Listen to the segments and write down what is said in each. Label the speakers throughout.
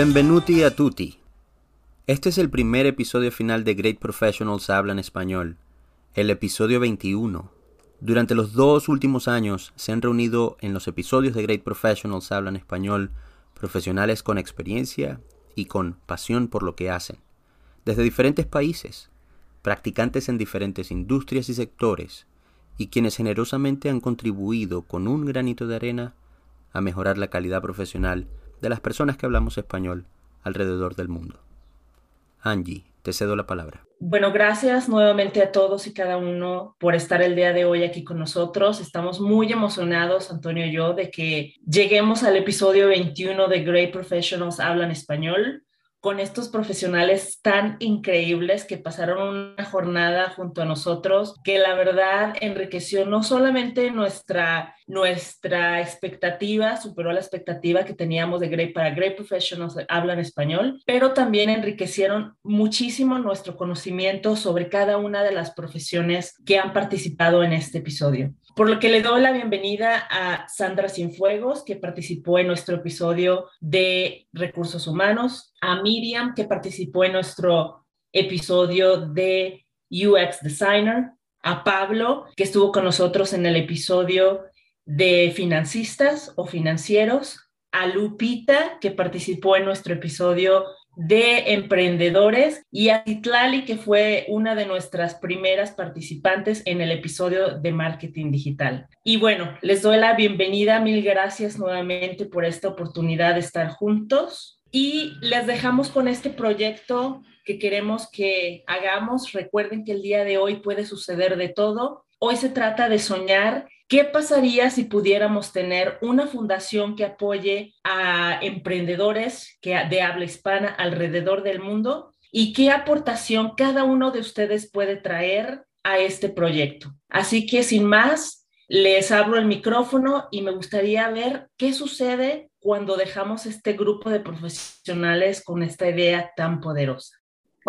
Speaker 1: Benvenuti a tutti. Este es el primer episodio final de Great Professionals Hablan Español, el episodio 21. Durante los dos últimos años se han reunido en los episodios de Great Professionals Hablan Español profesionales con experiencia y con pasión por lo que hacen, desde diferentes países, practicantes en diferentes industrias y sectores, y quienes generosamente han contribuido con un granito de arena a mejorar la calidad profesional de las personas que hablamos español alrededor del mundo. Angie, te cedo la palabra.
Speaker 2: Bueno, gracias nuevamente a todos y cada uno por estar el día de hoy aquí con nosotros. Estamos muy emocionados, Antonio y yo, de que lleguemos al episodio 21 de Great Professionals Hablan Español con estos profesionales tan increíbles que pasaron una jornada junto a nosotros, que la verdad enriqueció no solamente nuestra, nuestra expectativa, superó la expectativa que teníamos de Great para Great Professionals Hablan Español, pero también enriquecieron muchísimo nuestro conocimiento sobre cada una de las profesiones que han participado en este episodio. Por lo que le doy la bienvenida a Sandra Cienfuegos, que participó en nuestro episodio de recursos humanos, a Miriam, que participó en nuestro episodio de UX Designer, a Pablo, que estuvo con nosotros en el episodio de financistas o financieros, a Lupita, que participó en nuestro episodio de emprendedores y a Titlali, que fue una de nuestras primeras participantes en el episodio de marketing digital. Y bueno, les doy la bienvenida, mil gracias nuevamente por esta oportunidad de estar juntos y les dejamos con este proyecto que queremos que hagamos. Recuerden que el día de hoy puede suceder de todo. Hoy se trata de soñar ¿Qué pasaría si pudiéramos tener una fundación que apoye a emprendedores que, de habla hispana alrededor del mundo? ¿Y qué aportación cada uno de ustedes puede traer a este proyecto? Así que sin más, les abro el micrófono y me gustaría ver qué sucede cuando dejamos este grupo de profesionales con esta idea tan poderosa.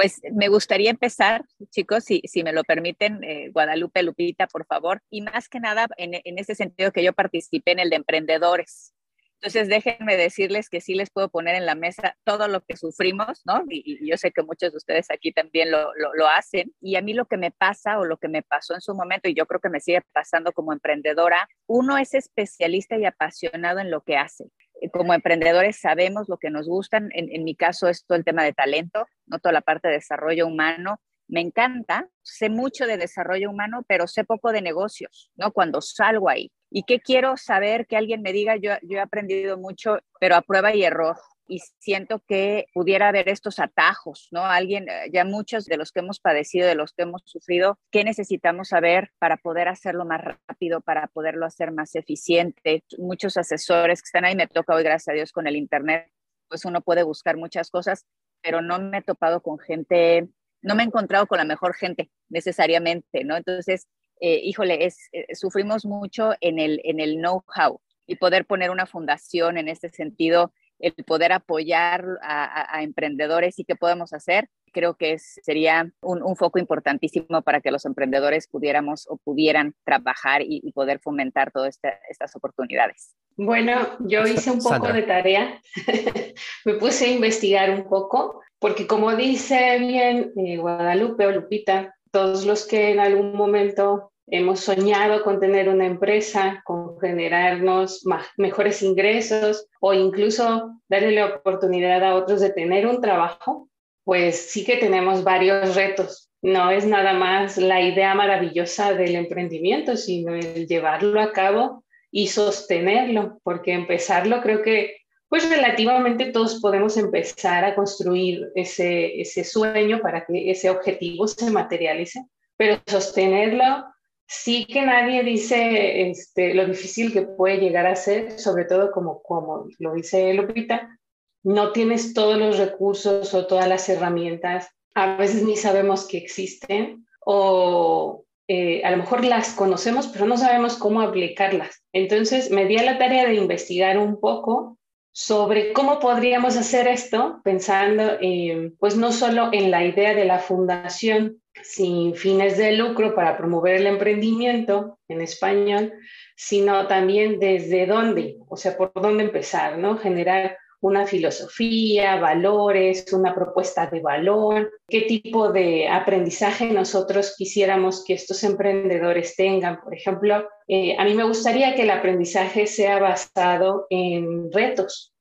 Speaker 3: Pues me gustaría empezar, chicos, si, me lo permiten, eh, Guadalupe, Lupita, por favor, y más que nada en, ese sentido que yo participé en el de emprendedores. Entonces, déjenme decirles que sí les puedo poner en la mesa todo lo que sufrimos, ¿no? Y, yo sé que muchos de ustedes aquí también lo, lo, hacen. Y a mí lo que me pasa o lo que me pasó en su momento, y yo creo que me sigue pasando como emprendedora, uno es especialista y apasionado en lo que hace como emprendedores sabemos lo que nos gustan. En, mi caso es todo el tema de talento, no toda la parte de desarrollo humano. Me encanta, sé mucho de desarrollo humano, pero sé poco de negocios, ¿no? Cuando salgo ahí. ¿Y qué quiero saber? Que alguien me diga, yo, yo he aprendido mucho, pero a prueba y error y siento que pudiera haber estos atajos, ¿no? Alguien, eh, ya muchos de los que hemos padecido, de los que hemos sufrido, ¿qué necesitamos saber para poder hacerlo más rápido, para poderlo hacer más eficiente? Muchos asesores que están ahí, me toca hoy, gracias a Dios, con el Internet, pues uno puede buscar muchas cosas, pero no me he topado con gente, no me he encontrado con la mejor gente necesariamente, ¿no? Entonces, eh, híjole, es, eh, sufrimos mucho en el, en el know-how y poder poner una fundación en este sentido el poder apoyar a, emprendedores y qué podemos hacer, creo que sería un, foco importantísimo para que los emprendedores pudiéramos o pudieran trabajar y, poder fomentar todas estas oportunidades.
Speaker 4: Bueno, yo hice un poco de tarea, me puse a investigar un poco, porque como dice bien eh, Guadalupe o Lupita, todos los que en algún momento Hemos soñado con tener una empresa, con generarnos mejores ingresos o incluso darle la oportunidad a otros de tener un trabajo, pues sí que tenemos varios retos. No es nada más la idea maravillosa del emprendimiento, sino el llevarlo a cabo y sostenerlo, porque empezarlo creo que pues relativamente todos podemos empezar a construir ese, ese sueño para que ese objetivo se materialice, pero sostenerlo sí que nadie dice este, lo difícil que puede llegar a ser, sobre todo como, lo dice Lupita, no tienes todos los recursos o todas las herramientas, a veces ni sabemos que existen o eh, a lo mejor las conocemos, pero no sabemos cómo aplicarlas. Entonces me di a la tarea de investigar un poco sobre cómo podríamos hacer esto, pensando pues no solo en la idea de la fundación sin fines de lucro para promover el emprendimiento en español, sino también desde dónde, o sea, por dónde empezar, ¿no? Generar una filosofía, valores, una propuesta de valor, qué tipo de aprendizaje nosotros quisiéramos que estos emprendedores tengan. Por ejemplo, eh, a mí me gustaría que el aprendizaje sea basado en retos,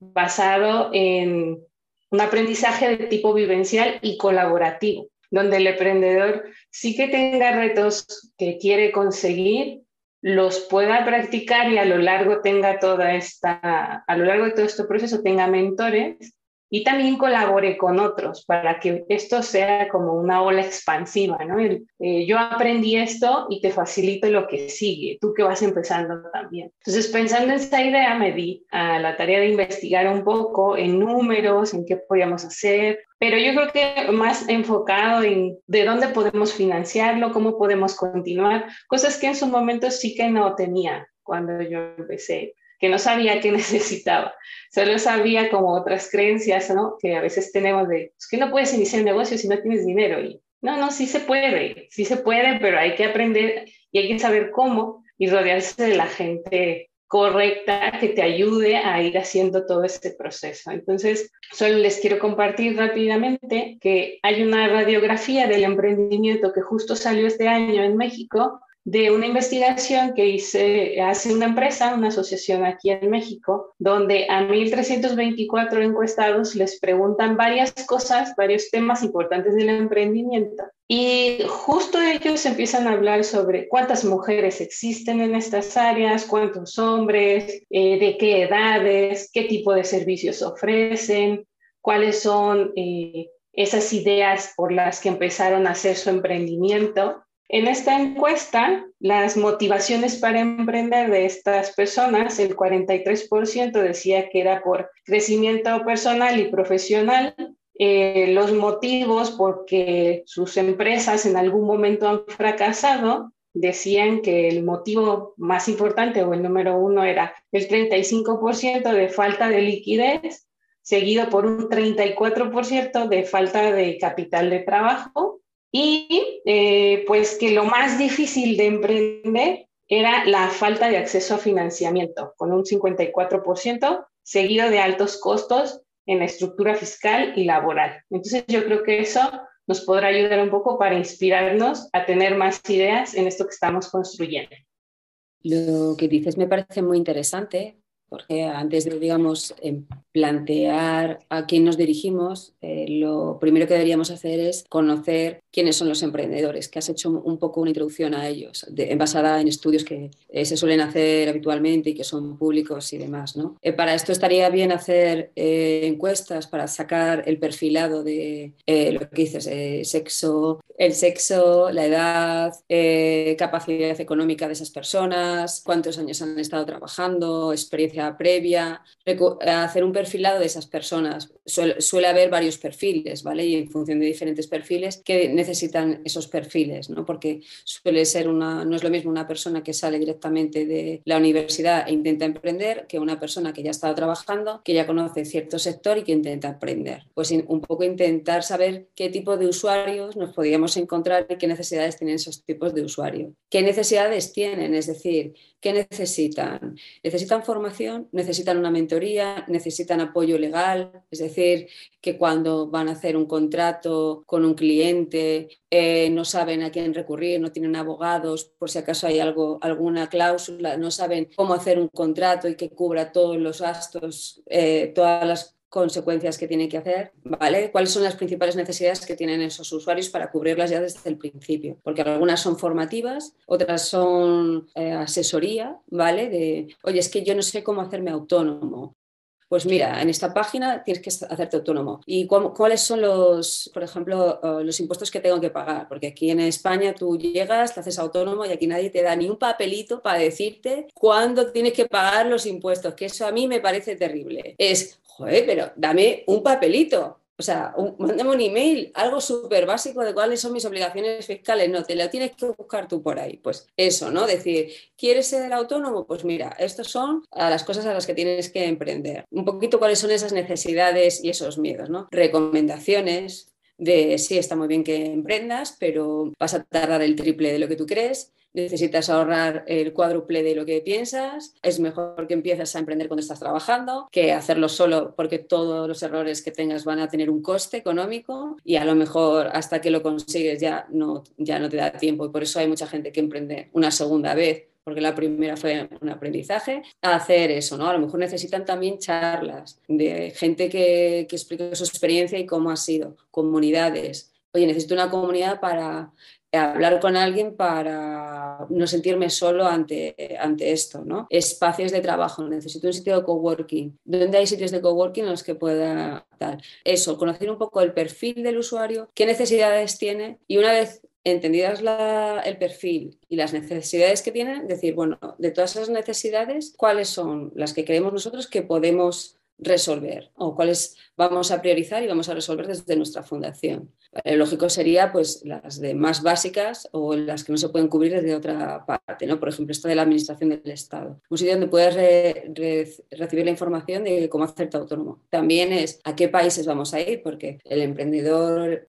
Speaker 4: basado en un aprendizaje de tipo vivencial y colaborativo, donde el emprendedor sí que tenga retos que quiere conseguir, los pueda practicar y a lo largo tenga toda esta, a lo largo de todo este proceso tenga mentores y también colabore con otros para que esto sea como una ola expansiva, ¿no? Eh, yo aprendí esto y te facilito lo que sigue, tú que vas empezando también. Entonces, pensando en esta idea, me di a la tarea de investigar un poco en números, en qué podíamos hacer, pero yo creo que más enfocado en de dónde podemos financiarlo, cómo podemos continuar, cosas que en su momento sí que no tenía cuando yo empecé que no sabía qué necesitaba. Solo sabía como otras creencias, ¿no? Que a veces tenemos de, que no puedes iniciar un negocio si no tienes dinero. Y no, no, sí se puede, sí se puede, pero hay que aprender y hay que saber cómo y rodearse de la gente correcta que te ayude a ir haciendo todo este proceso. Entonces, solo les quiero compartir rápidamente que hay una radiografía del emprendimiento que justo salió este año en México de una investigación que hice, hace una empresa, una asociación aquí en México, donde a 1.324 encuestados les preguntan varias cosas, varios temas importantes del emprendimiento. Y justo ellos empiezan a hablar sobre cuántas mujeres existen en estas áreas, cuántos hombres, eh, de qué edades, qué tipo de servicios ofrecen, cuáles son eh, esas ideas por las que empezaron a hacer su emprendimiento. En esta encuesta, las motivaciones para emprender de estas personas, el 43% decía que era por crecimiento personal y profesional, eh, los motivos porque sus empresas en algún momento han fracasado, decían que el motivo más importante o el número uno era el 35% de falta de liquidez, seguido por un 34% de falta de capital de trabajo y eh, pues que lo más difícil de emprender era la falta de acceso a financiamiento, con un 54%, seguido de altos costos en la estructura fiscal y laboral. Entonces yo creo que eso nos podrá ayudar un poco para inspirarnos a tener más ideas en esto que estamos construyendo.
Speaker 5: Lo que dices me parece muy interesante porque antes de, digamos, em, plantear a quién nos dirigimos, eh, lo primero que deberíamos hacer es conocer quiénes son los emprendedores, que has hecho un poco una introducción a ellos, basada en estudios que eh, se suelen hacer habitualmente y que son públicos y demás. ¿no? Eh, para esto estaría bien hacer encuestas para sacar el perfilado de lo que dices, sexo, el sexo, la edad, capacidad económica de esas personas, cuántos años han estado trabajando, experiencia previa, hacer un perfilado de esas personas. Suele, haber varios perfiles, ¿vale? Y en función de diferentes perfiles que necesitan esos perfiles, ¿no? Porque suele ser una, no es lo mismo una persona que sale directamente de la universidad e intenta emprender que una persona que ya estado trabajando, que ya conoce cierto sector y que intenta aprender. Pues un poco intentar saber qué tipo de usuarios nos podríamos encontrar y qué necesidades tienen esos tipos de usuarios. ¿Qué necesidades tienen? Es decir, ¿qué necesitan? ¿Necesitan formación? necesitan una mentoría, necesitan apoyo legal, es decir, que cuando van a hacer un contrato con un cliente eh, no saben a quién recurrir, no tienen abogados por si acaso hay algo, alguna cláusula, no saben cómo hacer un contrato y que cubra todos los gastos, eh, todas las consecuencias que tiene que hacer, ¿vale? ¿Cuáles son las principales necesidades que tienen esos usuarios para cubrirlas ya desde el principio? Porque algunas son formativas, otras son eh, asesoría, ¿vale? De, oye, es que yo no sé cómo hacerme autónomo. Pues mira, en esta página tienes que hacerte autónomo. ¿Y cuáles son los, por ejemplo, eh, los impuestos que tengo que pagar? Porque aquí en España tú llegas, te haces autónomo y aquí nadie te da ni un papelito para decirte cuándo tienes que pagar los impuestos, que eso a mí me parece terrible. Es, joder, pero dame un papelito. O sea, mándame un email, algo súper básico de cuáles son mis obligaciones fiscales. No, te lo tienes que buscar tú por ahí. Pues eso, ¿no? Decir, ¿quieres ser autónomo? Pues mira, estas son las cosas a las que tienes que emprender. Un poquito cuáles son esas necesidades y esos miedos, ¿no? Recomendaciones, de sí, está muy bien que emprendas, pero vas a tardar el triple de lo que tú crees necesitas ahorrar el cuádruple de lo que piensas, es mejor que empieces a emprender cuando estás trabajando que hacerlo solo porque todos los errores que tengas van a tener un coste económico y a lo mejor hasta que lo consigues ya no, ya no te da tiempo y por eso hay mucha gente que emprende una segunda vez porque la primera fue un aprendizaje, a hacer eso, ¿no? A lo mejor necesitan también charlas de gente que, que explique su experiencia y cómo ha sido, comunidades. Oye, necesito una comunidad para hablar con alguien para no sentirme solo ante, ante esto, ¿no? Espacios de trabajo, necesito un sitio de coworking. ¿Dónde hay sitios de coworking en los que pueda dar? Eso, conocer un poco el perfil del usuario, qué necesidades tiene y una vez entendidas el perfil y las necesidades que tiene, decir, bueno, de todas esas necesidades, ¿cuáles son las que creemos nosotros que podemos resolver o cuáles vamos a priorizar y vamos a resolver desde nuestra fundación. Lo lógico sería pues las de más básicas o las que no se pueden cubrir desde otra parte, ¿no? Por ejemplo, esta de la administración del Estado. Un sitio donde puedes recibir la información de cómo hacerte autónomo. También es a qué países vamos a ir, porque el emprendedor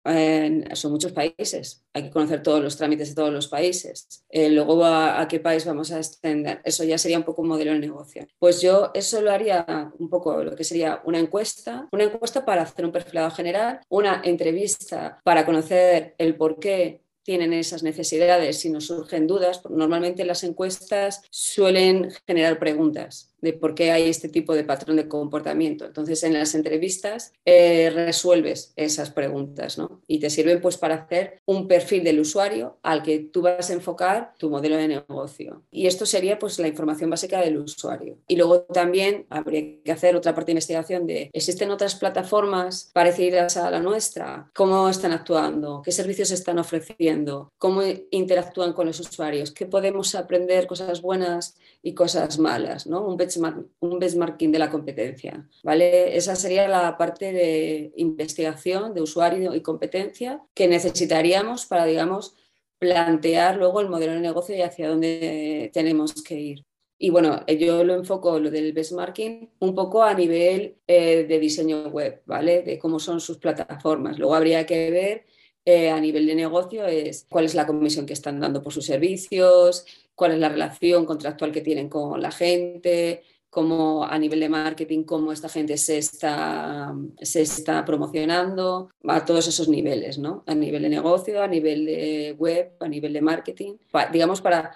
Speaker 5: son muchos países. Hay que conocer todos los trámites de todos los países. Eh, luego a, a, qué país vamos a extender. Eso ya sería un poco un modelo de negocio. Pues yo eso lo haría un poco lo que sería una encuesta, una encuesta para hacer un perfilado general, una entrevista para conocer el por qué tienen esas necesidades, si nos surgen dudas. Normalmente las encuestas suelen generar preguntas de por qué hay este tipo de patrón de comportamiento. Entonces, en las entrevistas eh, resuelves esas preguntas ¿no? y te sirven pues para hacer un perfil del usuario al que tú vas a enfocar tu modelo de negocio. Y esto sería pues la información básica del usuario. Y luego también habría que hacer otra parte de investigación de ¿existen otras plataformas parecidas a la nuestra? ¿Cómo están actuando? ¿Qué servicios están ofreciendo? ¿Cómo interactúan con los usuarios? ¿Qué podemos aprender cosas buenas y cosas malas? ¿no? Un benchmarking de la competencia. ¿vale? Esa sería la parte de investigación de usuario y competencia que necesitaríamos para, digamos, plantear luego el modelo de negocio y hacia dónde tenemos que ir. Y bueno, yo lo enfoco lo del benchmarking un poco a nivel eh, de diseño web, ¿vale? De cómo son sus plataformas. Luego habría que ver eh, a nivel de negocio es cuál es la comisión que están dando por sus servicios, cuál es la relación contractual que tienen con la gente, cómo a nivel de marketing, cómo esta gente se está, se está promocionando, a todos esos niveles, ¿no? A nivel de negocio, a nivel de web, a nivel de marketing, digamos para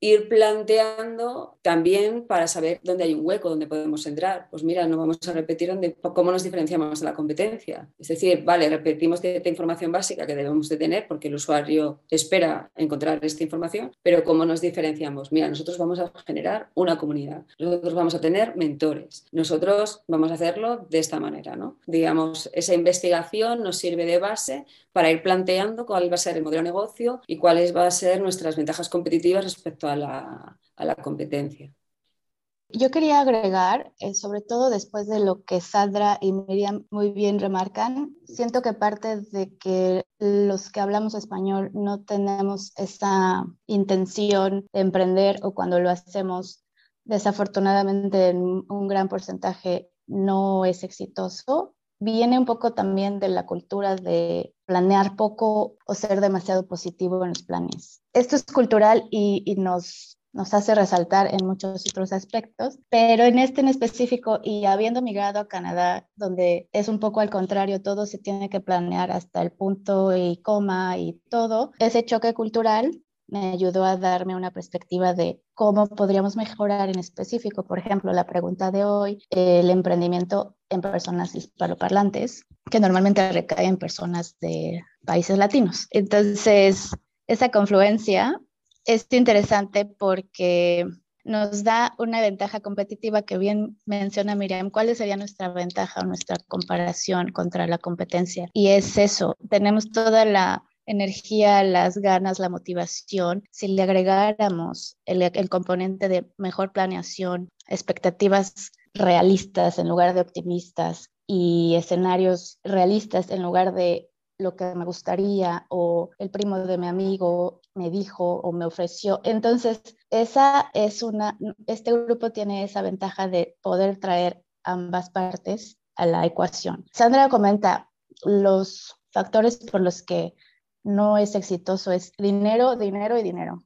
Speaker 5: ir planteando también para saber dónde hay un hueco, dónde podemos entrar. Pues mira, no vamos a repetir dónde, cómo nos diferenciamos de la competencia. Es decir, vale, repetimos cierta información básica que debemos de tener porque el usuario espera encontrar esta información, pero ¿cómo nos diferenciamos? Mira, nosotros vamos a generar una comunidad, nosotros vamos a tener mentores, nosotros vamos a hacerlo de esta manera, ¿no? Digamos, esa investigación nos sirve de base para ir planteando cuál va a ser el modelo de negocio y cuáles van a ser nuestras ventajas competitivas respecto a la, competencia.
Speaker 6: Yo quería agregar, eh, sobre todo después de lo que Sandra y Miriam muy bien remarcan, siento que parte de que los que hablamos español no tenemos esa intención de emprender o cuando lo hacemos, desafortunadamente un gran porcentaje no es exitoso, viene un poco también de la cultura de planear poco o ser demasiado positivo en los planes. Esto es cultural y, nos, nos hace resaltar en muchos otros aspectos, pero en este en específico y habiendo migrado a Canadá, donde es un poco al contrario, todo se tiene que planear hasta el punto y coma y todo, ese choque cultural me ayudó a darme una perspectiva de cómo podríamos mejorar en específico. Por ejemplo, la pregunta de hoy, el emprendimiento en personas hispanoparlantes, que normalmente recae en personas de países latinos. Entonces, esa confluencia es interesante porque nos da una ventaja competitiva que bien menciona Miriam. ¿Cuál sería nuestra ventaja o nuestra comparación contra la competencia? Y es eso, tenemos toda la energía, las ganas, la motivación, si le agregáramos el, componente de mejor planeación, expectativas realistas en lugar de optimistas, y escenarios realistas en lugar de lo que me gustaría o el primo de mi amigo me dijo o me ofreció. Entonces, esa es una, este grupo tiene esa ventaja de poder traer ambas partes a la ecuación. Sandra comenta los factores por los que no es exitoso es dinero, dinero y dinero.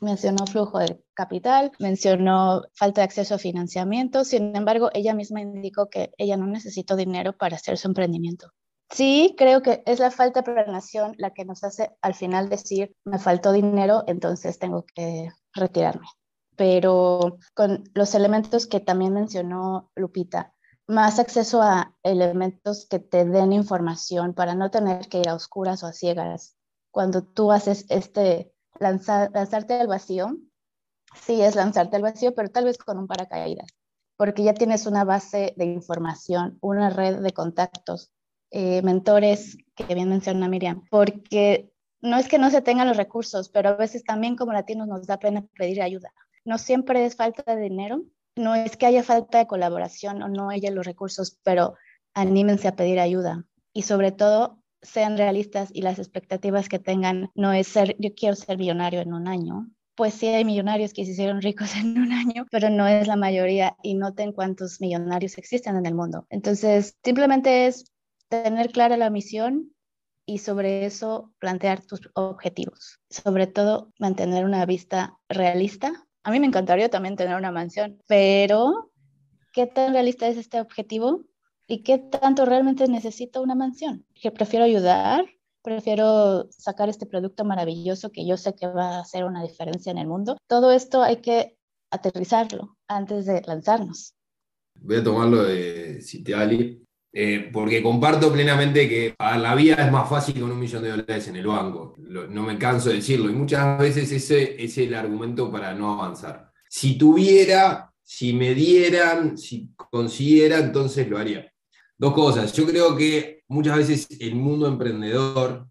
Speaker 6: Mencionó flujo de capital, mencionó falta de acceso a financiamiento, sin embargo, ella misma indicó que ella no necesitó dinero para hacer su emprendimiento. Sí, creo que es la falta de planeación la que nos hace al final decir, me faltó dinero, entonces tengo que retirarme. Pero con los elementos que también mencionó Lupita, más acceso a elementos que te den información para no tener que ir a oscuras o a ciegas. Cuando tú haces este lanzarte al vacío, sí es lanzarte al vacío, pero tal vez con un paracaídas, porque ya tienes una base de información, una red de contactos, eh, mentores, que bien menciona Miriam, porque no es que no se tengan los recursos, pero a veces también como latinos nos da pena pedir ayuda. No siempre es falta de dinero, no es que haya falta de colaboración o no haya los recursos, pero anímense a pedir ayuda y sobre todo sean realistas y las expectativas que tengan no es ser, yo quiero ser millonario en un año. Pues sí hay millonarios que se hicieron ricos en un año, pero no es la mayoría y noten cuántos millonarios existen en el mundo. Entonces, simplemente es tener clara la misión y sobre eso plantear tus objetivos. Sobre todo, mantener una vista realista. A mí me encantaría también tener una mansión, pero ¿qué tan realista es este objetivo? ¿Y qué tanto realmente necesito una mansión? Que prefiero ayudar, prefiero sacar este producto maravilloso que yo sé que va a hacer una diferencia en el mundo. Todo esto hay que aterrizarlo antes de lanzarnos.
Speaker 7: Voy a tomarlo de Citiali, eh, porque comparto plenamente que a la vida es más fácil con un millón de dólares en el banco. no me canso de decirlo. Y muchas veces ese es el argumento para no avanzar. Si tuviera, si me dieran, si consiguiera, entonces lo haría. Dos cosas. Yo creo que muchas veces el mundo emprendedor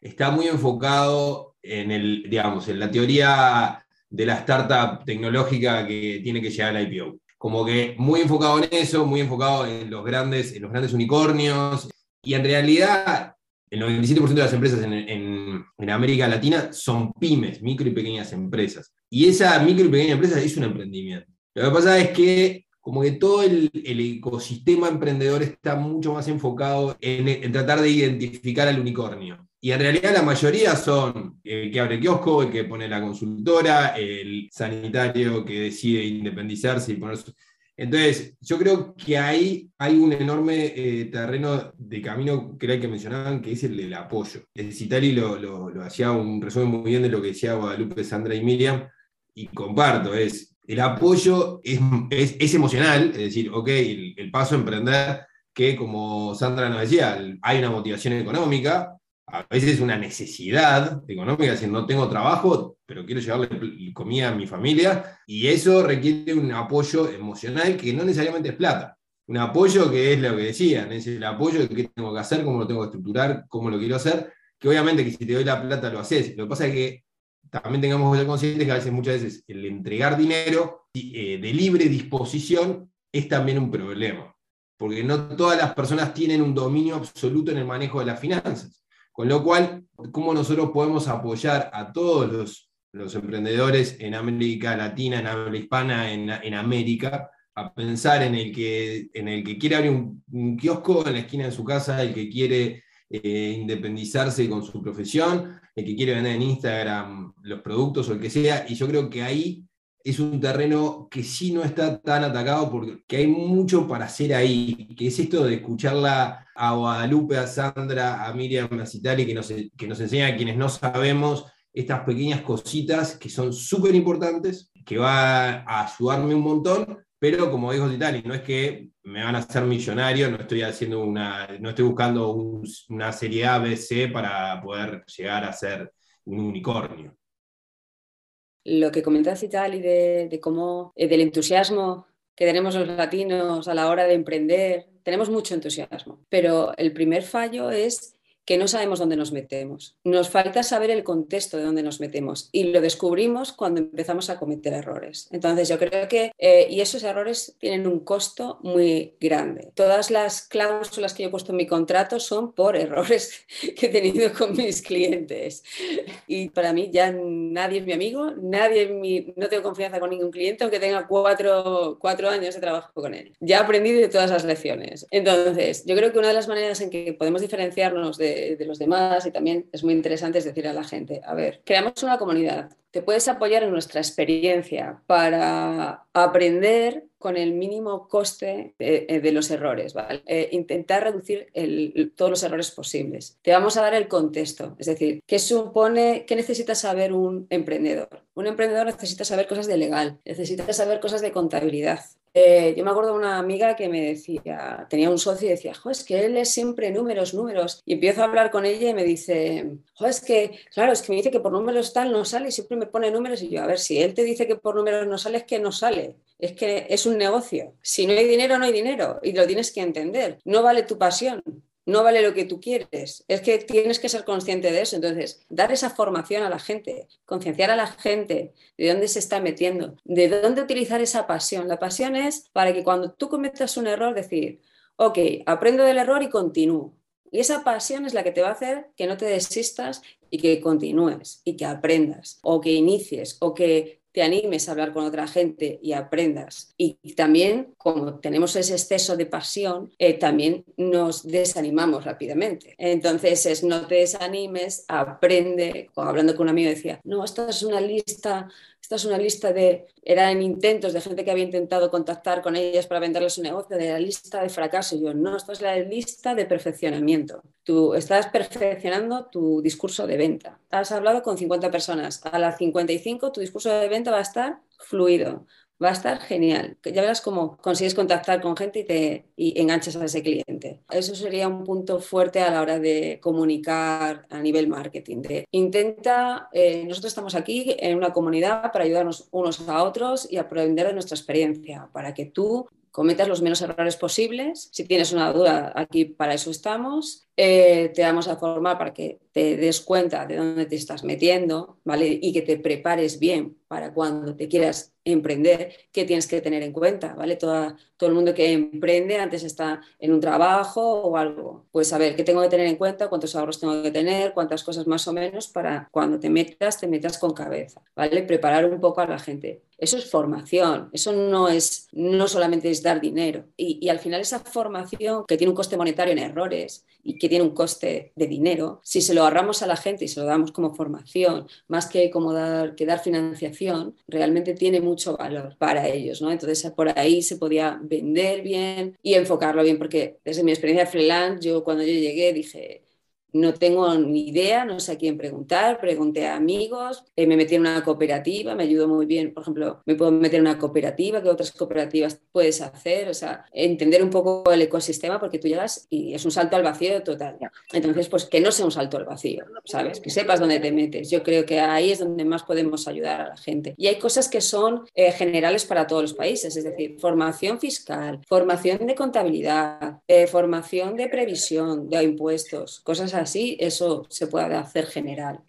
Speaker 7: está muy enfocado en, el, digamos, en la teoría de la startup tecnológica que tiene que llegar al IPO como que muy enfocado en eso, muy enfocado en los grandes, en los grandes unicornios, y en realidad el 97% de las empresas en, América Latina son pymes, micro y pequeñas empresas. Y esa micro y pequeña empresa es un emprendimiento. Lo que pasa es que como que todo el, ecosistema emprendedor está mucho más enfocado en, en, tratar de identificar al unicornio. Y en realidad la mayoría son el que abre el kiosco, el que pone la consultora, el sanitario que decide independizarse y poner Entonces, yo creo que ahí hay un enorme eh, terreno de camino que el que mencionaban, que es el del apoyo. El Citali lo, lo, hacía un resumen muy bien de lo que decía Guadalupe, Sandra y Miriam, y comparto, es el apoyo es, es, emocional, es decir, ok, el, el paso a emprender, que como Sandra nos decía, hay una motivación económica, a veces una necesidad económica, decir, no tengo trabajo, pero quiero llevarle comida a mi familia, y eso requiere un apoyo emocional que no necesariamente es plata. Un apoyo que es lo que decían, es el apoyo de qué tengo que hacer, cómo lo tengo que estructurar, cómo lo quiero hacer, que obviamente que si te doy la plata lo haces. Lo que pasa es que también tengamos que ser conscientes que a veces, muchas veces, el entregar dinero eh, de libre disposición es también un problema, porque no todas las personas tienen un dominio absoluto en el manejo de las finanzas. Con lo cual, ¿cómo nosotros podemos apoyar a todos los, emprendedores en América Latina, en habla hispana, en, América, a pensar en el que, en el que quiere abrir un, kiosco en la esquina de su casa, el que quiere eh, independizarse con su profesión, el que quiere vender en Instagram los productos o el que sea, y yo creo que ahí es un terreno que sí no está tan atacado porque hay mucho para hacer ahí, que es esto de escucharla a Guadalupe, a Sandra, a Miriam, a Citali, que nos, que nos enseña a quienes no sabemos estas pequeñas cositas que son súper importantes, que va a ayudarme un montón, pero como dijo Citali, no es que me van a hacer millonario, no estoy haciendo una, no estoy buscando una serie A, B, C para poder llegar a ser un unicornio
Speaker 5: lo que comentas y tal, y de, cómo, eh, del entusiasmo que tenemos los latinos a la hora de emprender, tenemos mucho entusiasmo, pero el primer fallo es que no sabemos dónde nos metemos. Nos falta saber el contexto de dónde nos metemos y lo descubrimos cuando empezamos a cometer errores. Entonces yo creo que, eh, y esos errores tienen un costo muy grande. Todas las cláusulas que yo he puesto en mi contrato son por errores que he tenido con mis clientes. Y para mí ya nadie es mi amigo, nadie mi, no tengo confianza con ningún cliente, aunque tenga cuatro, cuatro años de trabajo con él. Ya he aprendido de todas las lecciones. Entonces, yo creo que una de las maneras en que podemos diferenciarnos de, de los demás y también es muy interesante es decir a la gente, a ver, creamos una comunidad, te puedes apoyar en nuestra experiencia para aprender con el mínimo coste de, eh, los errores. Eh, intentar reducir todos los errores posibles. Te vamos a dar el contexto, es decir, ¿qué supone, qué necesita saber un emprendedor? Un emprendedor necesita saber cosas de legal, necesita saber cosas de contabilidad, eh, yo me acuerdo de una amiga que me decía, tenía un socio y decía, jo, es que él es siempre números, números. Y empiezo a hablar con ella y me dice, jo, es que, claro, es que me dice que por números tal no sale y siempre me pone números. Y yo, a ver, si él te dice que por números no sale, es que no sale. Es que es un negocio. Si no hay dinero, no hay dinero. Y lo tienes que entender. No vale tu pasión no vale lo que tú quieres. Es que tienes que ser consciente de eso. Entonces, dar esa formación a la gente, concienciar a la gente de dónde se está metiendo, de dónde utilizar esa pasión. La pasión es para que cuando tú cometas un error, decir, ok, aprendo del error y continúo. Y esa pasión es la que te va a hacer que no te desistas y que continúes y que aprendas o que inicies o que te animes a hablar con otra gente y aprendas. Y también, como tenemos ese exceso de pasión, eh, también nos desanimamos rápidamente. Entonces, es no te desanimes, aprende. Hablando con un amigo decía, no, esta es una lista esta es una lista de, eran intentos de gente que había intentado contactar con ellas para venderles su negocio, de la lista de fracaso. yo, no, esto es la lista de perfeccionamiento. Tú estás perfeccionando tu discurso de venta. Has hablado con 50 personas. A las 55 tu discurso de venta va a estar fluido va a estar genial. Ya verás cómo consigues contactar con gente y te y enganchas a ese cliente. Eso sería un punto fuerte a la hora de comunicar a nivel marketing. De, intenta, eh, nosotros estamos aquí en una comunidad para ayudarnos unos a otros y aprender de nuestra experiencia, para que tú cometas los menos errores posibles. Si tienes una duda, aquí para eso estamos. Eh, te vamos a formar para que te des cuenta de dónde te estás metiendo, ¿vale? Y que te prepares bien para cuando te quieras emprender, qué tienes que tener en cuenta, ¿vale? todo el mundo que emprende antes está en un trabajo o algo. Pues saber qué tengo que tener en cuenta, cuántos ahorros tengo que tener, cuántas cosas más o menos para cuando te metas, te metas con cabeza, ¿vale? Preparar un poco a la gente. Eso es formación, eso no es, no solamente es dar dinero. Y, y al final esa formación que tiene un coste monetario en errores, y que tiene un coste de dinero, si se lo ahorramos a la gente y se lo damos como formación, más que como dar, que dar financiación, realmente tiene mucho valor para ellos, ¿no? Entonces por ahí se podía vender bien y enfocarlo bien, porque desde mi experiencia freelance, yo cuando yo llegué dije, no tengo ni idea, no sé a quién preguntar, pregunté a amigos, eh, me metí en una cooperativa, me ayudó muy bien, por ejemplo, me puedo meter en una cooperativa, ¿qué otras cooperativas puedes hacer? O sea, entender un poco el ecosistema porque tú llegas y es un salto al vacío total. Entonces, pues que no sea un salto al vacío, ¿sabes? Que sepas dónde te metes. Yo creo que ahí es donde más podemos ayudar a la gente. Y hay cosas que son eh, generales para todos los países, es decir, formación fiscal, formación de contabilidad, eh, formación de previsión de impuestos, cosas así así, eso se puede hacer general.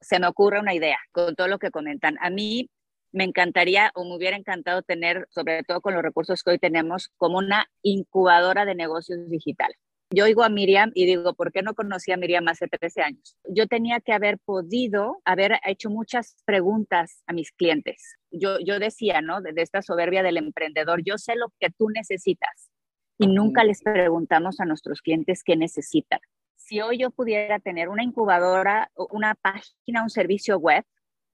Speaker 3: Se me ocurre una idea con todo lo que comentan. A mí me encantaría o me hubiera encantado tener, sobre todo con los recursos que hoy tenemos, como una incubadora de negocios digital. Yo oigo a Miriam y digo, ¿por qué no conocí a Miriam hace 13 años? Yo tenía que haber podido haber hecho muchas preguntas a mis clientes. Yo, yo decía, ¿no? De, de esta soberbia del emprendedor, yo sé lo que tú necesitas y nunca les preguntamos a nuestros clientes qué necesitan si hoy yo pudiera tener una incubadora, una página, un servicio web,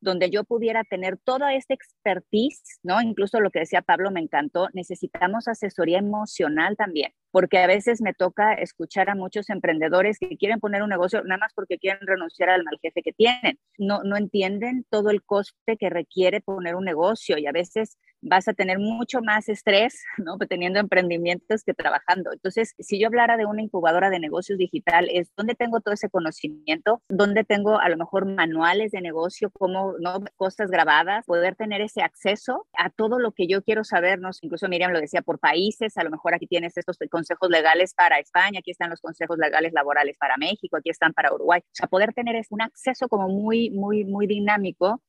Speaker 3: donde yo pudiera tener toda esta expertise, ¿no? Incluso lo que decía Pablo me encantó, necesitamos asesoría emocional también, porque a veces me toca escuchar a muchos emprendedores que quieren poner un negocio nada más porque quieren renunciar al mal jefe que tienen. No, no entienden todo el coste que requiere poner un negocio y a veces vas a tener mucho más estrés, ¿no? Teniendo emprendimientos que trabajando. Entonces, si yo hablara de una incubadora de negocios digital, es dónde tengo todo ese conocimiento, dónde tengo a lo mejor manuales de negocio, como, ¿no? Cosas grabadas, poder tener ese acceso a todo lo que yo quiero saber, ¿no? Incluso Miriam lo decía por países, a lo mejor aquí tienes estos consejos legales para España, aquí están los consejos legales laborales para México, aquí están para Uruguay. O sea, poder tener un acceso como muy, muy, muy dinámico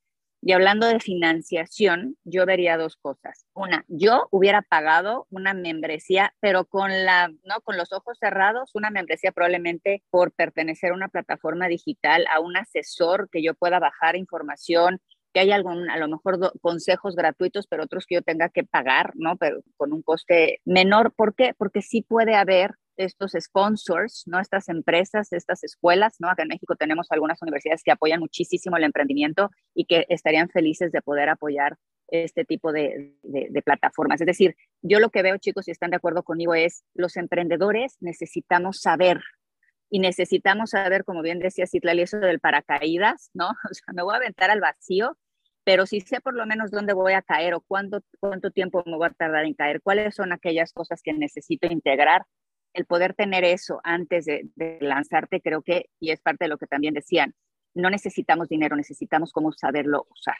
Speaker 3: y hablando de financiación, yo vería dos cosas. Una, yo hubiera pagado una membresía, pero con la, ¿no? Con los ojos cerrados, una membresía probablemente por pertenecer a una plataforma digital, a un asesor que yo pueda bajar información, que haya algún, a lo mejor consejos gratuitos, pero otros que yo tenga que pagar, ¿no? Pero con un coste menor. ¿Por qué? Porque sí puede haber estos sponsors, ¿no? Estas empresas, estas escuelas, ¿no? Acá en México tenemos algunas universidades que apoyan muchísimo el emprendimiento y que estarían felices de poder apoyar este tipo de, de, plataformas. Es decir, yo lo que veo, chicos, si están de acuerdo conmigo, es los emprendedores necesitamos saber y necesitamos saber, como bien decía Citlali, eso del paracaídas, ¿no? O sea, me voy a aventar al vacío, pero si sé por lo menos dónde voy a caer o cuánto, cuánto tiempo me voy a tardar en caer, cuáles son aquellas cosas que necesito integrar el poder tener eso antes de, lanzarte, creo que, y es parte de lo que también decían, no necesitamos dinero, necesitamos cómo saberlo usar.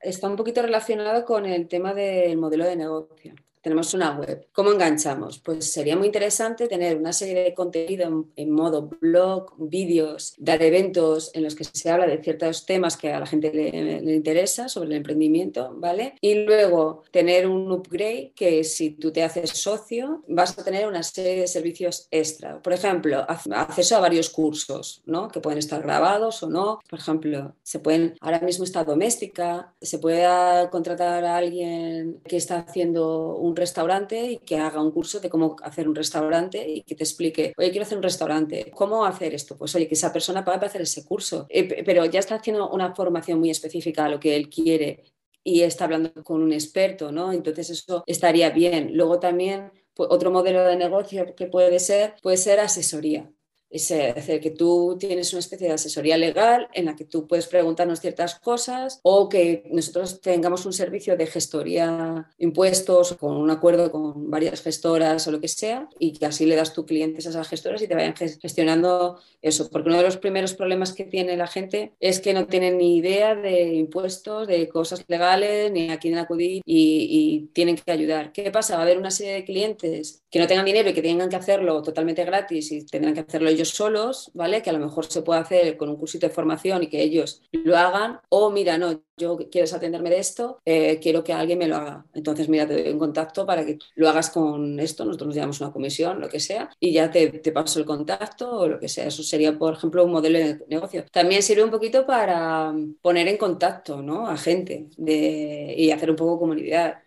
Speaker 5: Está un poquito relacionado con el tema del modelo de negocio tenemos una web. ¿Cómo enganchamos? Pues sería muy interesante tener una serie de contenido en, modo blog, vídeos, dar eventos en los que se habla de ciertos temas que a la gente le, interesa sobre el emprendimiento, ¿vale? Y luego tener un upgrade que si tú te haces socio vas a tener una serie de servicios extra. Por ejemplo, acceso a varios cursos, ¿no? Que pueden estar grabados o no. Por ejemplo, se pueden, ahora mismo está doméstica, se puede contratar a alguien que está haciendo un restaurante y que haga un curso de cómo hacer un restaurante y que te explique, oye, quiero hacer un restaurante, ¿cómo hacer esto? Pues oye, que esa persona pague para hacer ese curso, eh, pero ya está haciendo una formación muy específica a lo que él quiere y está hablando con un experto, ¿no? Entonces eso estaría bien. Luego también pues, otro modelo de negocio que puede ser, puede ser asesoría. Es decir, que tú tienes una especie de asesoría legal en la que tú puedes preguntarnos ciertas cosas o que nosotros tengamos un servicio de gestoría impuestos con un acuerdo con varias gestoras o lo que sea y que así le das tus clientes a esas gestoras y te vayan gestionando eso. Porque uno de los primeros problemas que tiene la gente es que no tienen ni idea de impuestos, de cosas legales, ni a quién acudir y, y tienen que ayudar. ¿Qué pasa? Va a haber una serie de clientes que no tengan dinero y que tengan que hacerlo totalmente gratis y tendrán que hacerlo ellos solos, ¿vale? Que a lo mejor se puede hacer con un cursito de formación y que ellos lo hagan. O mira, no, yo quieres atenderme de esto, eh, quiero que alguien me lo haga. Entonces, mira, te doy un contacto para que lo hagas con esto, nosotros nos llamamos una comisión, lo que sea, y ya te, te paso el contacto o lo que sea. Eso sería, por ejemplo, un modelo de negocio. También sirve un poquito para poner en contacto ¿no? a gente y hacer un poco comunidad.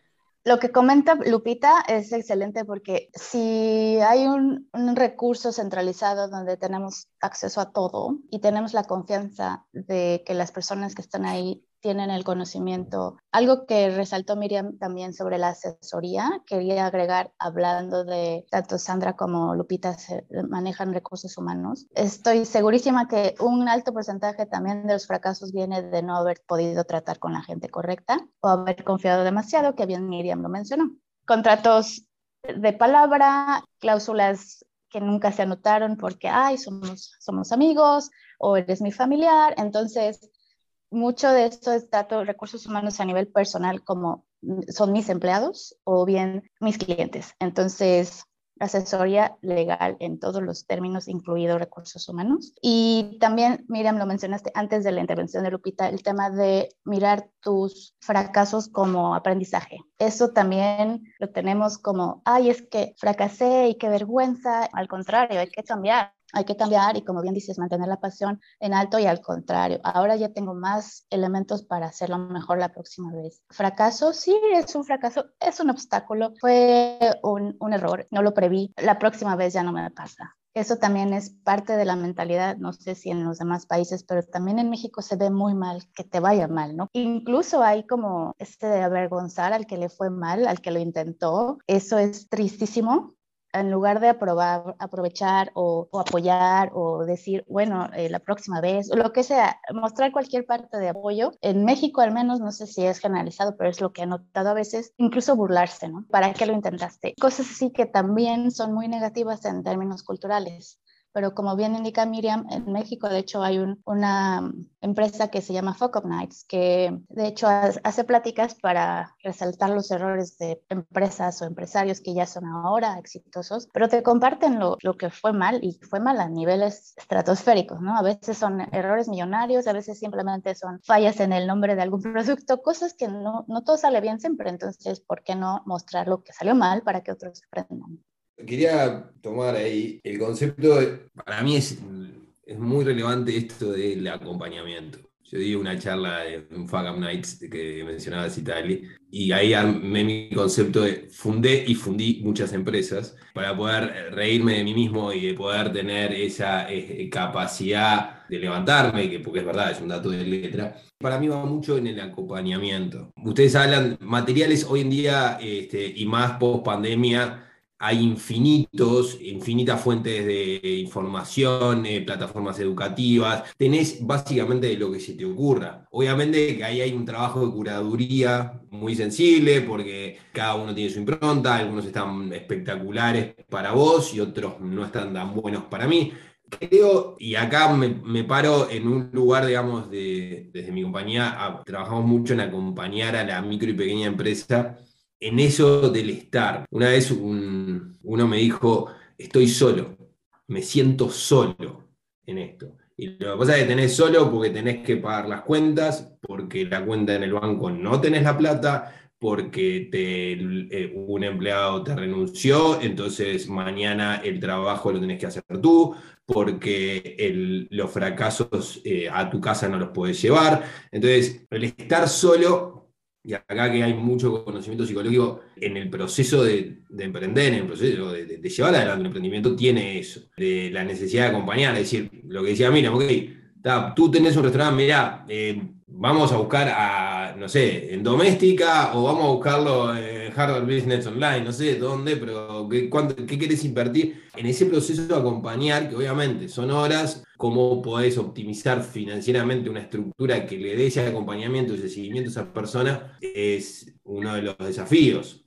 Speaker 6: Lo que comenta Lupita es excelente porque si hay un, recurso centralizado donde tenemos acceso a todo y tenemos la confianza de que las personas que están ahí tienen el conocimiento. Algo que resaltó Miriam también sobre la asesoría, quería agregar, hablando de tanto Sandra como Lupita se manejan recursos humanos. Estoy segurísima que un alto porcentaje también de los fracasos viene de no haber podido tratar con la gente correcta o haber confiado demasiado, que bien Miriam lo mencionó. Contratos de palabra, cláusulas que nunca se anotaron porque, ay, somos, somos amigos o eres mi familiar. Entonces, mucho de esto es tanto recursos humanos a nivel personal como son mis empleados o bien mis clientes. Entonces, asesoría legal en todos los términos, incluido recursos humanos. Y también, Miriam, lo mencionaste antes de la intervención de Lupita, el tema de mirar tus fracasos como aprendizaje. Eso también lo tenemos como, ay, es que fracasé y qué vergüenza. Al contrario, hay que cambiar hay que cambiar y como bien dices, mantener la pasión en alto y al contrario, ahora ya tengo más elementos para hacerlo mejor la próxima vez. Fracaso, sí, es un fracaso, es un obstáculo, fue un, error, no lo preví, la próxima vez ya no me pasa. Eso también es parte de la mentalidad, no sé si en los demás países, pero también en México se ve muy mal que te vaya mal, ¿no? Incluso hay como este de avergonzar al que le fue mal, al que lo intentó. Eso es tristísimo, en lugar de aprobar, aprovechar o, apoyar o decir, bueno, eh, la próxima vez, o lo que sea, mostrar cualquier parte de apoyo, en México al menos, no sé si es generalizado, pero es lo que he notado a veces, incluso burlarse, ¿no? ¿Para qué lo intentaste? Cosas así que también son muy negativas en términos culturales pero como bien indica Miriam, en México de hecho hay una empresa que se llama Fuck Up Nights, que de hecho hace pláticas para resaltar los errores de empresas o empresarios que ya son ahora exitosos, pero te comparten lo, lo que fue mal y fue mal a niveles estratosféricos, ¿no? A veces son errores millonarios, a veces simplemente son fallas en el nombre de algún producto, cosas que no, no todo sale bien siempre, entonces, ¿por qué no mostrar lo que salió mal para que otros aprendan?
Speaker 7: Quería tomar ahí el concepto, para mí es, es muy relevante esto del acompañamiento. Yo di una charla en Up Nights que mencionaba Citali y ahí armé mi concepto de fundé y fundí muchas empresas para poder reírme de mí mismo y de poder tener esa eh, capacidad de levantarme, que porque es verdad, es un dato de letra. Para mí va mucho en el acompañamiento. Ustedes hablan materiales hoy en día este, y más post pandemia hay infinitos, infinitas fuentes de información, eh, plataformas educativas, tenés básicamente lo que se te ocurra. Obviamente que ahí hay un trabajo de curaduría muy sensible porque cada uno tiene su impronta, algunos están espectaculares para vos y otros no están tan buenos para mí. Creo, y acá me, paro en un lugar, digamos, de, desde mi compañía, trabajamos mucho en acompañar a la micro y pequeña empresa en eso del estar. Una vez uno me dijo, estoy solo, me siento solo en esto. Y lo que pasa es que tenés solo porque tenés que pagar las cuentas, porque la cuenta en el banco no tenés la plata, porque te, eh, un empleado te renunció, entonces mañana el trabajo lo tenés que hacer tú, porque los fracasos eh, a tu casa no los puedes llevar. Entonces, el estar solo y acá que hay mucho conocimiento psicológico en el proceso de, emprender, en el proceso de, llevar adelante un emprendimiento, tiene eso, de la necesidad de acompañar, es decir, lo que decía, mira, ok, tú tenés un restaurante, mira, eh, vamos a buscar a, no sé, en doméstica o vamos a buscarlo en Hardware Business Online, no sé dónde, pero ¿qué, qué querés invertir? En ese proceso de acompañar, que obviamente son horas, cómo podés optimizar financieramente una estructura que le dé ese acompañamiento, ese seguimiento a esa persona, es uno de los desafíos.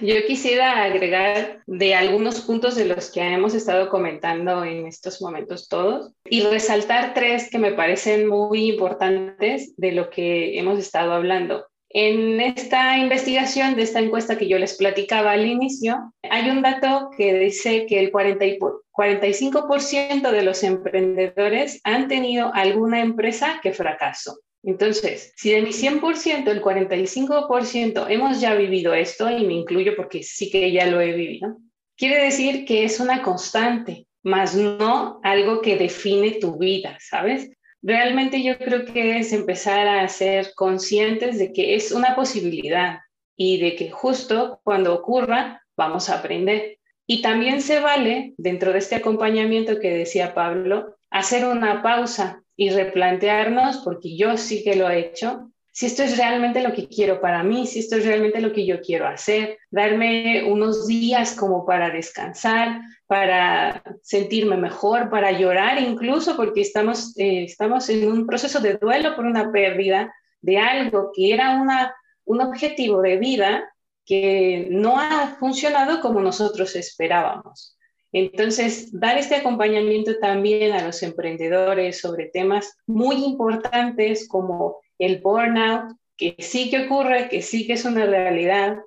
Speaker 4: Yo quisiera agregar de algunos puntos de los que hemos estado comentando en estos momentos todos y resaltar tres que me parecen muy importantes de lo que hemos estado hablando. En esta investigación, de esta encuesta que yo les platicaba al inicio, hay un dato que dice que el 45% de los emprendedores han tenido alguna empresa que fracasó. Entonces, si de mi 100%, el 45% hemos ya vivido esto, y me incluyo porque sí que ya lo he vivido, quiere decir que es una constante, más no algo que define tu vida, ¿sabes? Realmente yo creo que es empezar a ser conscientes de que es una posibilidad y de que justo cuando ocurra vamos a aprender. Y también se vale, dentro de este acompañamiento que decía Pablo, hacer una pausa y replantearnos, porque yo sí que lo he hecho, si esto es realmente lo que quiero para mí, si esto es realmente lo que yo quiero hacer, darme unos días como para descansar, para sentirme mejor, para llorar incluso, porque estamos, eh, estamos en un proceso de duelo por una pérdida de algo que era una, un objetivo de vida que no ha funcionado como nosotros esperábamos. Entonces, dar este acompañamiento también a los emprendedores sobre temas muy importantes como el burnout, que sí que ocurre, que sí que es una realidad,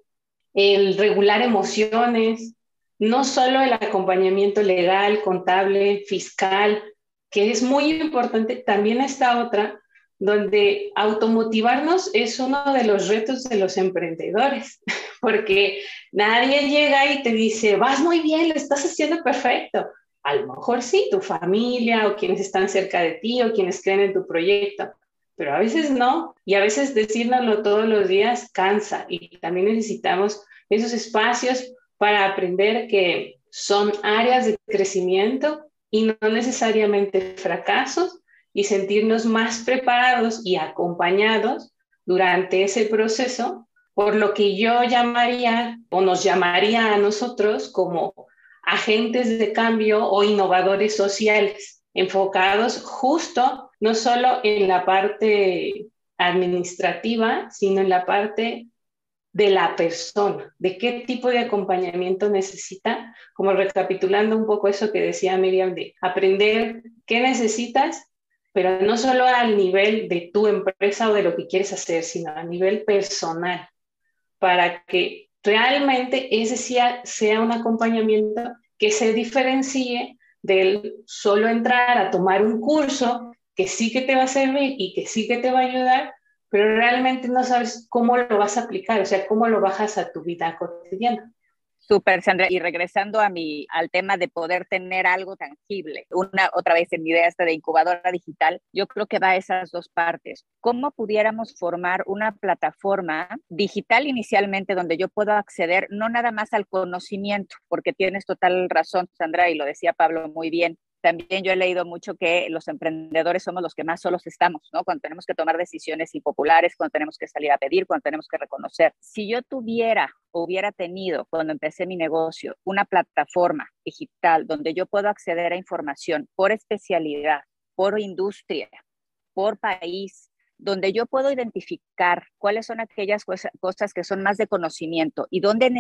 Speaker 4: el regular emociones, no solo el acompañamiento legal, contable, fiscal, que es muy importante, también esta otra, donde automotivarnos es uno de los retos de los emprendedores, porque nadie llega y te dice, vas muy bien, lo estás haciendo perfecto. A lo mejor sí, tu familia o quienes están cerca de ti o quienes creen en tu proyecto, pero a veces no, y a veces decírnoslo todos los días cansa y también necesitamos esos espacios para aprender que son áreas de crecimiento y no necesariamente fracasos y sentirnos más preparados y acompañados durante ese proceso por lo que yo llamaría o nos llamaría a nosotros como agentes de cambio o innovadores sociales enfocados justo no solo en la parte administrativa, sino en la parte de la persona, de qué tipo de acompañamiento necesita, como recapitulando un poco eso que decía Miriam, de aprender qué necesitas, pero no solo al nivel de tu empresa o de lo que quieres hacer, sino a nivel personal, para que realmente ese sea, sea un acompañamiento que se diferencie del solo entrar a tomar un curso que sí que te va a servir y que sí que te va a ayudar, pero realmente no sabes cómo lo vas a aplicar, o sea, cómo lo bajas a tu vida cotidiana.
Speaker 3: Súper, Sandra. Y regresando a mi, al tema de poder tener algo tangible, una otra vez en mi idea esta de incubadora digital, yo creo que va a esas dos partes. ¿Cómo pudiéramos formar una plataforma digital inicialmente donde yo pueda acceder no nada más al conocimiento, porque tienes total razón, Sandra, y lo decía Pablo muy bien, también yo he leído mucho que los emprendedores somos los que más solos estamos, ¿no? Cuando tenemos que tomar decisiones impopulares, cuando tenemos que salir a pedir, cuando tenemos que reconocer. Si yo tuviera o hubiera tenido, cuando empecé mi negocio, una plataforma digital donde yo puedo acceder a información por especialidad, por industria, por país, donde yo puedo identificar cuáles son aquellas cosas que son más de conocimiento y dónde,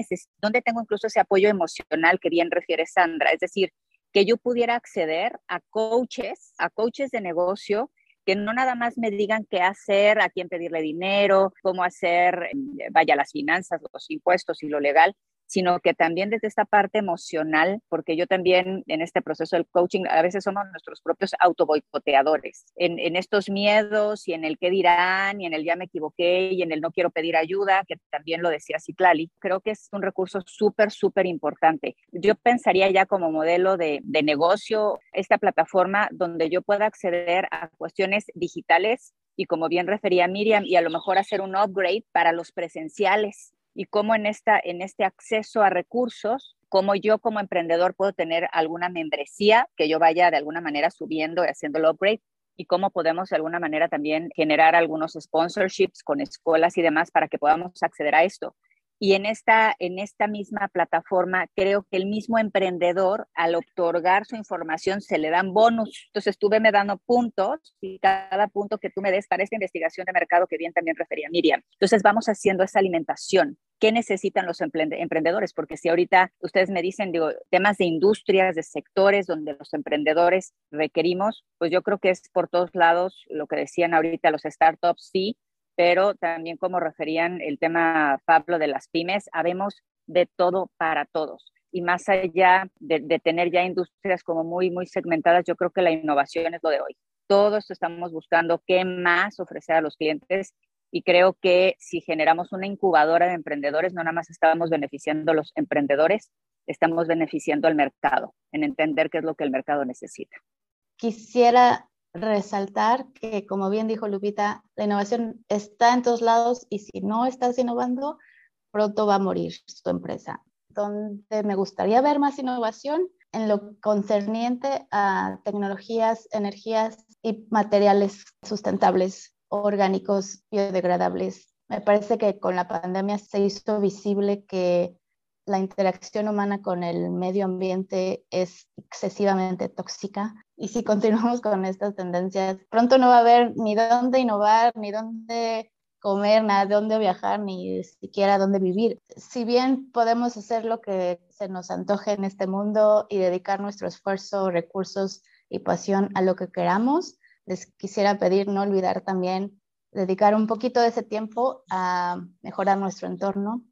Speaker 3: dónde tengo incluso ese apoyo emocional que bien refiere Sandra. Es decir, que yo pudiera acceder a coaches, a coaches de negocio que no nada más me digan qué hacer, a quién pedirle dinero, cómo hacer, eh, vaya, las finanzas, los impuestos y lo legal, sino que también desde esta parte emocional, porque yo también en este proceso del coaching a veces somos nuestros propios autoboicoteadores, en, estos miedos y en el qué dirán y en el ya me equivoqué y en el no quiero pedir ayuda, que también lo decía Citlali, creo que es un recurso súper, súper importante. Yo pensaría ya como modelo de, de negocio esta plataforma donde yo pueda acceder a cuestiones digitales y como bien refería Miriam, y a lo mejor hacer un upgrade para los presenciales, y cómo en, esta, en este acceso a recursos, cómo yo como emprendedor puedo tener alguna membresía que yo vaya de alguna manera subiendo y haciendo el upgrade y cómo podemos de alguna manera también generar algunos sponsorships con escuelas y demás para que podamos acceder a esto. Y en esta, en esta misma plataforma, creo que el mismo emprendedor, al otorgar su información, se le dan bonus. Entonces, tú me dando puntos y cada punto que tú me des para esta investigación de mercado que bien también refería Miriam. Entonces, vamos haciendo esa alimentación. ¿Qué necesitan los emprendedores? Porque si ahorita ustedes me dicen, digo, temas de industrias, de sectores donde los emprendedores requerimos, pues yo creo que es por todos lados lo que decían ahorita los startups, sí, pero también como referían el tema, Pablo, de las pymes, habemos de todo para todos. Y más allá de, tener ya industrias como muy, muy segmentadas, yo creo que la innovación es lo de hoy. Todo esto estamos buscando qué más ofrecer a los clientes y creo que si generamos una incubadora de emprendedores, no nada más estamos beneficiando a los emprendedores, estamos beneficiando al mercado en entender qué es lo que el mercado necesita.
Speaker 6: Quisiera resaltar que, como bien dijo Lupita, la innovación está en todos lados y si no estás innovando, pronto va a morir tu empresa. Donde me gustaría ver más innovación en lo concerniente a tecnologías, energías y materiales sustentables, orgánicos, biodegradables. Me parece que con la pandemia se hizo visible que la interacción humana con el medio ambiente es excesivamente tóxica y si continuamos con estas tendencias, pronto no va a haber ni dónde innovar, ni dónde comer, nada, dónde viajar, ni siquiera dónde vivir. Si bien podemos hacer lo que se nos antoje en este mundo y dedicar nuestro esfuerzo, recursos y pasión a lo que queramos, les quisiera pedir no olvidar también dedicar un poquito de ese tiempo a mejorar nuestro entorno,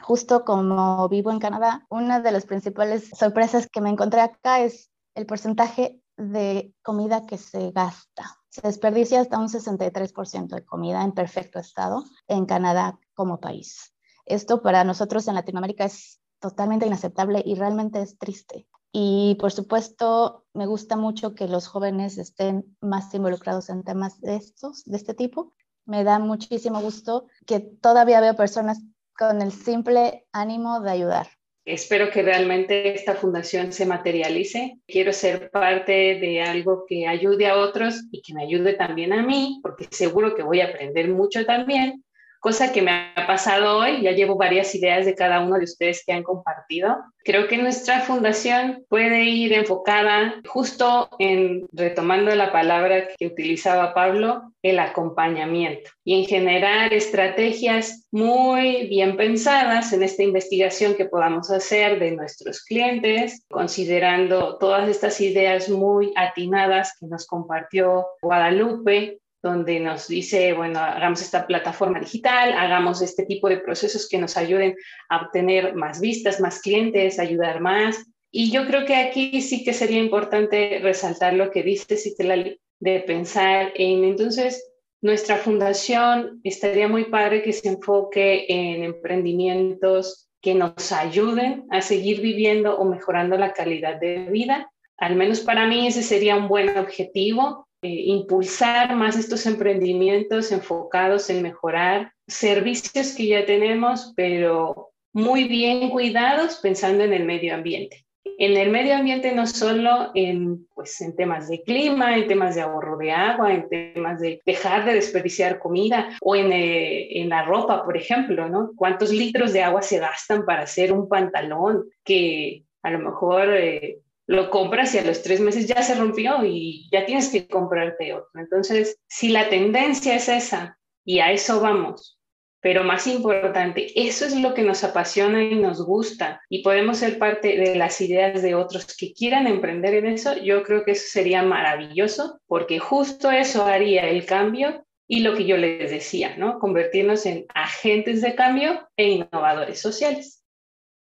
Speaker 6: justo como vivo en Canadá, una de las principales sorpresas que me encontré acá es el porcentaje de comida que se gasta. Se desperdicia hasta un 63% de comida en perfecto estado en Canadá como país. Esto para nosotros en Latinoamérica es totalmente inaceptable y realmente es triste. Y por supuesto, me gusta mucho que los jóvenes estén más involucrados en temas de estos, de este tipo. Me da muchísimo gusto que todavía veo personas con el simple ánimo de ayudar.
Speaker 4: Espero que realmente esta fundación se materialice. Quiero ser parte de algo que ayude a otros y que me ayude también a mí, porque seguro que voy a aprender mucho también, cosa que me ha pasado hoy. Ya llevo varias ideas de cada uno de ustedes que han compartido. Creo que nuestra fundación puede ir enfocada justo en, retomando la palabra que utilizaba Pablo, el acompañamiento y en generar estrategias muy bien pensadas en esta investigación que podamos hacer de nuestros clientes, considerando todas estas ideas muy atinadas que nos compartió Guadalupe donde nos dice, bueno, hagamos esta plataforma digital, hagamos este tipo de procesos que nos ayuden a obtener más vistas, más clientes, ayudar más. Y yo creo que aquí sí que sería importante resaltar lo que dice Citlali, de pensar en, entonces, nuestra fundación estaría muy padre que se enfoque en emprendimientos que nos ayuden a seguir viviendo o mejorando la calidad de vida. Al menos para mí ese sería un buen objetivo, eh, impulsar más estos emprendimientos enfocados en mejorar servicios que ya tenemos, pero muy bien cuidados pensando en el medio ambiente. En el medio ambiente no solo en, pues, en temas de clima, en temas de ahorro de agua, en temas de dejar de desperdiciar comida o en, eh, en la ropa, por ejemplo, ¿no? ¿Cuántos litros de agua se gastan para hacer un pantalón que a lo mejor eh, lo compras y a los tres meses ya se rompió y ya tienes que comprarte otro. Entonces, si la tendencia es esa y a eso vamos, pero más importante, eso es lo que nos apasiona y nos gusta y podemos ser parte de las ideas de otros que quieran emprender en eso, yo creo que eso sería maravilloso porque justo eso haría el cambio y lo que yo les decía, ¿no? Convertirnos en agentes de cambio e innovadores sociales.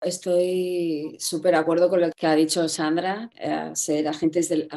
Speaker 5: Estoy súper de acuerdo con lo que ha dicho Sandra, eh, ser agentes del,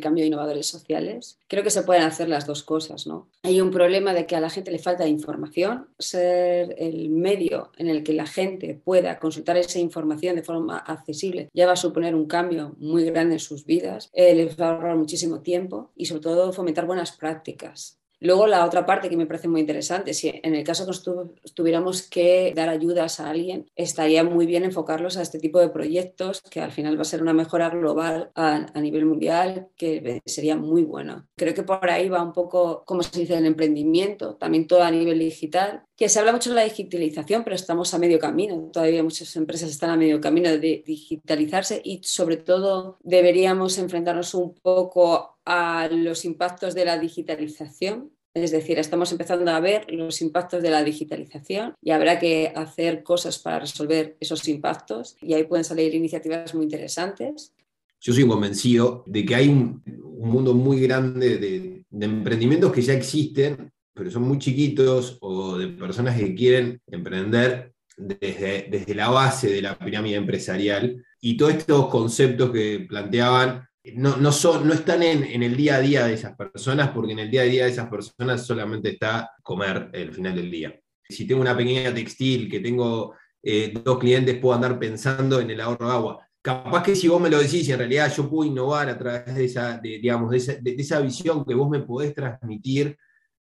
Speaker 5: cambio de innovadores sociales. Creo que se pueden hacer las dos cosas, ¿no? Hay un problema de que a la gente le falta información. Ser el medio en el que la gente pueda consultar esa información de forma accesible ya va a suponer un cambio muy grande en sus vidas. Eh, les va a ahorrar muchísimo tiempo y sobre todo fomentar buenas prácticas. Luego la otra parte que me parece muy interesante, si en el caso que tuviéramos que dar ayudas a alguien, estaría muy bien enfocarlos a este tipo de proyectos, que al final va a ser una mejora global a, nivel mundial, que sería muy bueno. Creo que por ahí va un poco, como se dice, el emprendimiento, también todo a nivel digital, que se habla mucho de la digitalización, pero estamos a medio camino. Todavía muchas empresas están a medio camino de digitalizarse y sobre todo deberíamos enfrentarnos un poco a los impactos de la digitalización es decir, estamos empezando a ver los impactos de la digitalización y habrá que hacer cosas para resolver esos impactos y ahí pueden salir iniciativas muy interesantes.
Speaker 7: Yo soy convencido de que hay un, mundo muy grande de, emprendimientos que ya existen, pero son muy chiquitos o de personas que quieren emprender desde, desde la base de la pirámide empresarial y todos estos conceptos que planteaban no, no, son, no están en, el día a día de esas personas, porque en el día a día de esas personas solamente está comer el final del día. Si tengo una pequeña textil, que tengo eh, dos clientes, puedo andar pensando en el ahorro de agua. Capaz que si vos me lo decís, en realidad yo puedo innovar a través de esa, digamos, de esa, de esa visión que vos me podés transmitir,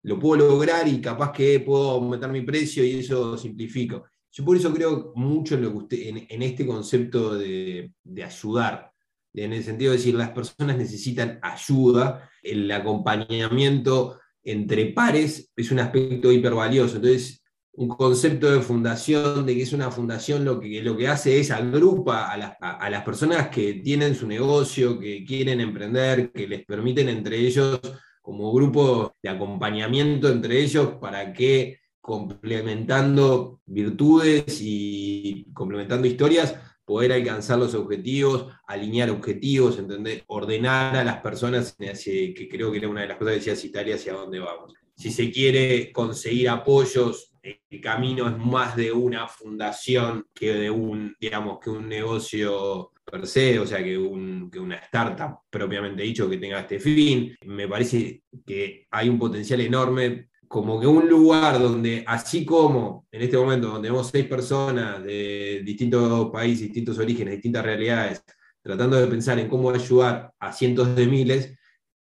Speaker 7: lo puedo lograr y capaz que puedo aumentar mi precio y eso simplifico. Yo por eso creo mucho en, lo en, este concepto de, de ayudar en el sentido de decir, las personas necesitan ayuda, el acompañamiento entre pares es un aspecto hipervalioso. Entonces, un concepto de fundación, de que es una fundación lo que, lo que hace es agrupa a, las personas que tienen su negocio, que quieren emprender, que les permiten entre ellos como grupo de acompañamiento entre ellos para que complementando virtudes y complementando historias poder alcanzar los objetivos, alinear objetivos, ordenar a las personas, que creo que era una de las cosas que decía Italia hacia dónde vamos. Si se quiere conseguir apoyos, el camino es más de una fundación que de un, digamos, que un negocio per se, o sea, que, un, que una startup propiamente dicho que tenga este fin. Me parece que hay un potencial enorme como que un lugar donde, así como en este momento, donde tenemos seis personas de distintos países, distintos orígenes, distintas realidades, tratando de pensar en cómo ayudar a cientos de miles,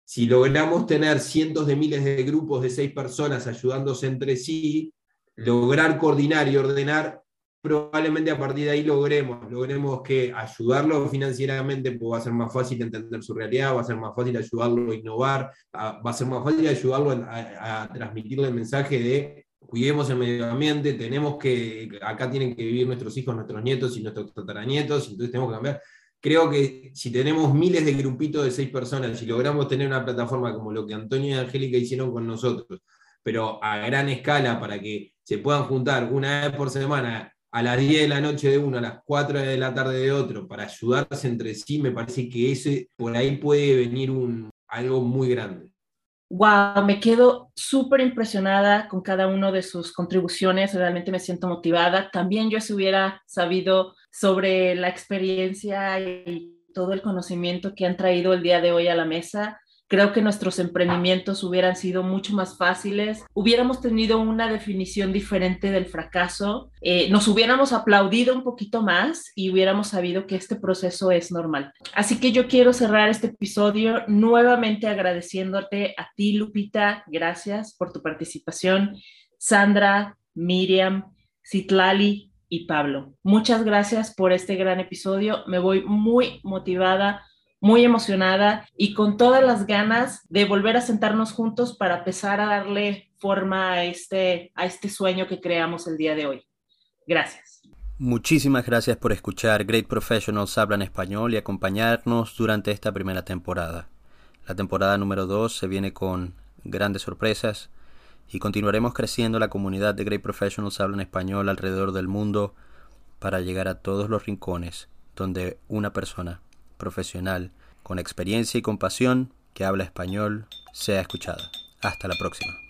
Speaker 7: si logramos tener cientos de miles de grupos de seis personas ayudándose entre sí, lograr coordinar y ordenar probablemente a partir de ahí logremos, logremos que ayudarlo financieramente pues va a ser más fácil entender su realidad, va a ser más fácil ayudarlo a innovar, va a ser más fácil ayudarlo a, transmitirle el mensaje de cuidemos el medio ambiente, tenemos que, acá tienen que vivir nuestros hijos, nuestros nietos y nuestros tataranietos, entonces tenemos que cambiar. Creo que si tenemos miles de grupitos de seis personas y logramos tener una plataforma como lo que Antonio y Angélica hicieron con nosotros, pero a gran escala para que se puedan juntar una vez por semana a las 10 de la noche de uno, a las 4 de la tarde de otro, para ayudarse entre sí, me parece que ese por ahí puede venir un, algo muy grande.
Speaker 2: Wow, me quedo súper impresionada con cada uno de sus contribuciones, realmente me siento motivada. También yo si hubiera sabido sobre la experiencia y todo el conocimiento que han traído el día de hoy a la mesa, creo que nuestros emprendimientos hubieran sido mucho más fáciles, hubiéramos tenido una definición diferente del fracaso, eh, nos hubiéramos aplaudido un poquito más y hubiéramos sabido que este proceso es normal. Así que yo quiero cerrar este episodio nuevamente agradeciéndote a ti, Lupita, gracias por tu participación, Sandra, Miriam, Citlali y Pablo. Muchas gracias por este gran episodio, me voy muy motivada muy emocionada y con todas las ganas de volver a sentarnos juntos para empezar a darle forma a este, a este sueño que creamos el día de hoy. Gracias.
Speaker 1: Muchísimas gracias por escuchar Great Professionals Hablan Español y acompañarnos durante esta primera temporada. La temporada número 2 se viene con grandes sorpresas y continuaremos creciendo la comunidad de Great Professionals Hablan Español alrededor del mundo para llegar a todos los rincones donde una persona profesional, con experiencia y compasión, que habla español, sea escuchada. Hasta la próxima.